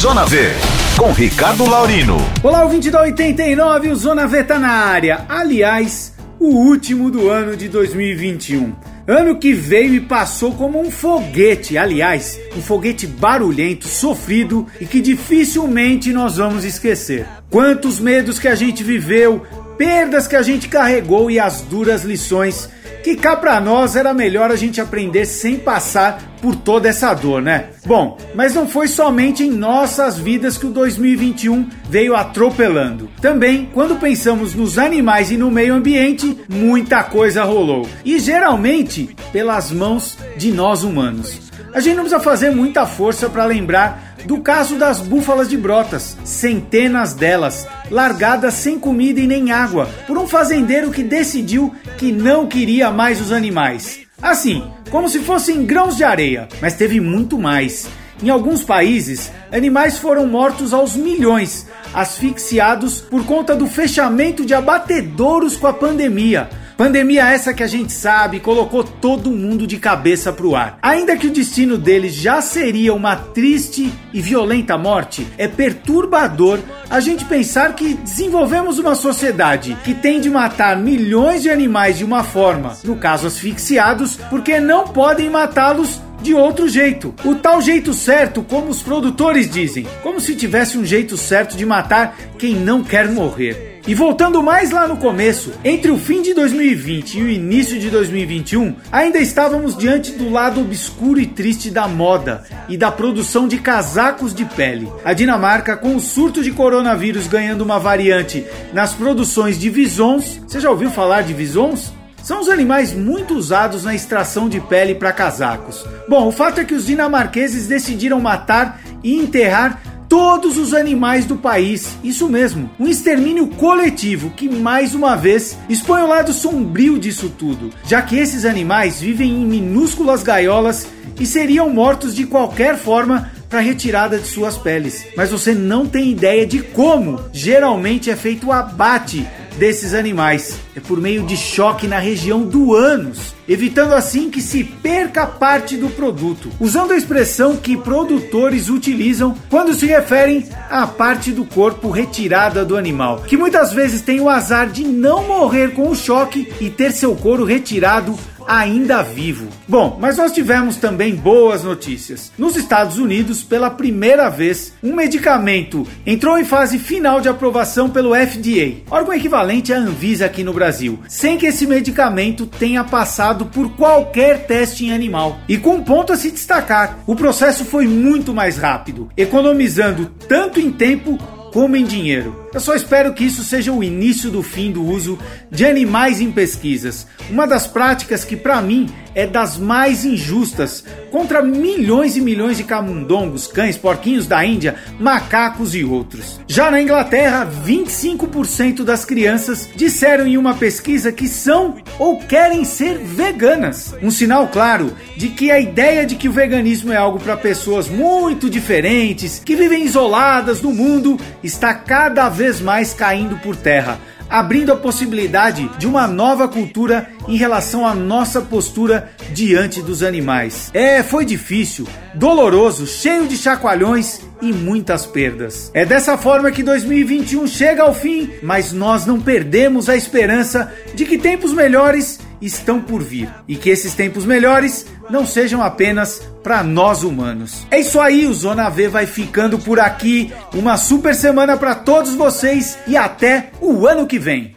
Zona V, com Ricardo Laurino. Olá, ouvinte da 89, o Zona V tá na área. Aliás, o último do ano de 2021. Ano que veio e passou como um foguete, aliás, um foguete barulhento, sofrido e que dificilmente nós vamos esquecer. Quantos medos que a gente viveu, perdas que a gente carregou e as duras lições que cá pra nós era melhor a gente aprender sem passar por toda essa dor, né? Bom, mas não foi somente em nossas vidas que o 2021 veio atropelando. Também, quando pensamos nos animais e no meio ambiente, muita coisa rolou. E geralmente pelas mãos de nós humanos. A gente não precisa fazer muita força para lembrar do caso das búfalas de brotas, centenas delas, largadas sem comida e nem água, por um fazendeiro que decidiu que não queria mais os animais. Assim, como se fossem grãos de areia, mas teve muito mais. Em alguns países, animais foram mortos aos milhões, asfixiados por conta do fechamento de abatedouros com a pandemia Pandemia essa que a gente sabe colocou todo mundo de cabeça pro ar. Ainda que o destino deles já seria uma triste e violenta morte, é perturbador a gente pensar que desenvolvemos uma sociedade que tem de matar milhões de animais de uma forma, no caso asfixiados, porque não podem matá-los de outro jeito. O tal jeito certo, como os produtores dizem, como se tivesse um jeito certo de matar quem não quer morrer. E voltando mais lá no começo, entre o fim de 2020 e o início de 2021, ainda estávamos diante do lado obscuro e triste da moda e da produção de casacos de pele. A Dinamarca, com o surto de coronavírus ganhando uma variante nas produções de visons, você já ouviu falar de visons? São os animais muito usados na extração de pele para casacos. Bom, o fato é que os dinamarqueses decidiram matar e enterrar todos os animais do país. Isso mesmo, um extermínio coletivo que mais uma vez expõe o lado sombrio disso tudo, já que esses animais vivem em minúsculas gaiolas e seriam mortos de qualquer forma para retirada de suas peles. Mas você não tem ideia de como geralmente é feito o abate desses animais. É por meio de choque na região do ânus, evitando assim que se perca parte do produto, usando a expressão que produtores utilizam quando se referem à parte do corpo retirada do animal, que muitas vezes tem o azar de não morrer com o choque e ter seu couro retirado ainda vivo. Bom, mas nós tivemos também boas notícias. Nos Estados Unidos, pela primeira vez, um medicamento entrou em fase final de aprovação pelo FDA, órgão equivalente à Anvisa aqui no Brasil, sem que esse medicamento tenha passado por qualquer teste em animal. E com um ponto a se destacar: o processo foi muito mais rápido, economizando tanto em tempo como em dinheiro. Eu só espero que isso seja o início do fim do uso de animais em pesquisas, uma das práticas que para mim é das mais injustas contra milhões e milhões de camundongos, cães, porquinhos da Índia, macacos e outros. Já na Inglaterra, 25% das crianças disseram em uma pesquisa que são ou querem ser veganas. Um sinal claro de que a ideia de que o veganismo é algo para pessoas muito diferentes, que vivem isoladas no mundo, está cada vez mais caindo por terra abrindo a possibilidade de uma nova cultura em relação à nossa postura diante dos animais. É, foi difícil, doloroso, cheio de chacoalhões e muitas perdas. É dessa forma que 2021 chega ao fim, mas nós não perdemos a esperança de que tempos melhores estão por vir e que esses tempos melhores não sejam apenas para nós humanos. É isso aí, o Zona V vai ficando por aqui. Uma super semana para todos vocês e até o ano que vem.